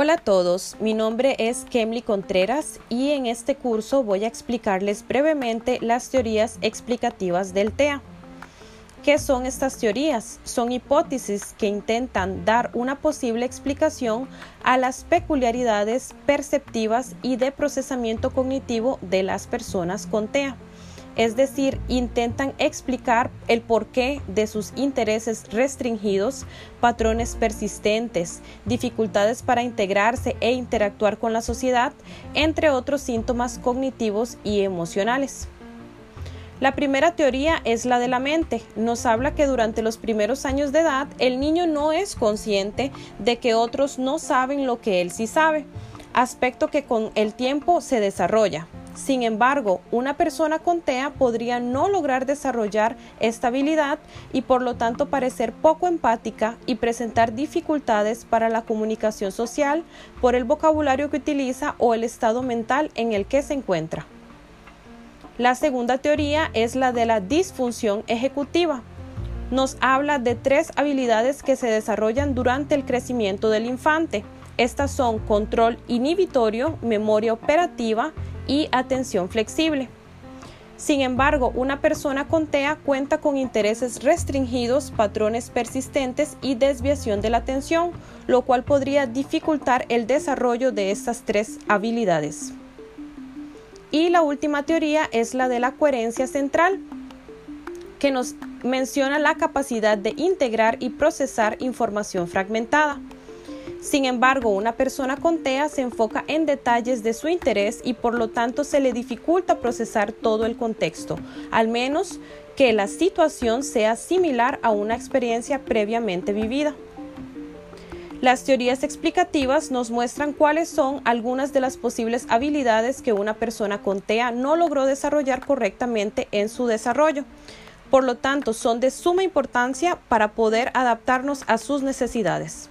Hola a todos, mi nombre es Kemly Contreras y en este curso voy a explicarles brevemente las teorías explicativas del TEA. ¿Qué son estas teorías? Son hipótesis que intentan dar una posible explicación a las peculiaridades perceptivas y de procesamiento cognitivo de las personas con TEA es decir, intentan explicar el porqué de sus intereses restringidos, patrones persistentes, dificultades para integrarse e interactuar con la sociedad, entre otros síntomas cognitivos y emocionales. La primera teoría es la de la mente. Nos habla que durante los primeros años de edad el niño no es consciente de que otros no saben lo que él sí sabe, aspecto que con el tiempo se desarrolla. Sin embargo, una persona con TEA podría no lograr desarrollar esta habilidad y por lo tanto parecer poco empática y presentar dificultades para la comunicación social por el vocabulario que utiliza o el estado mental en el que se encuentra. La segunda teoría es la de la disfunción ejecutiva. Nos habla de tres habilidades que se desarrollan durante el crecimiento del infante. Estas son control inhibitorio, memoria operativa y atención flexible. Sin embargo, una persona con TEA cuenta con intereses restringidos, patrones persistentes y desviación de la atención, lo cual podría dificultar el desarrollo de estas tres habilidades. Y la última teoría es la de la coherencia central, que nos menciona la capacidad de integrar y procesar información fragmentada. Sin embargo, una persona con TEA se enfoca en detalles de su interés y por lo tanto se le dificulta procesar todo el contexto, al menos que la situación sea similar a una experiencia previamente vivida. Las teorías explicativas nos muestran cuáles son algunas de las posibles habilidades que una persona con TEA no logró desarrollar correctamente en su desarrollo. Por lo tanto, son de suma importancia para poder adaptarnos a sus necesidades.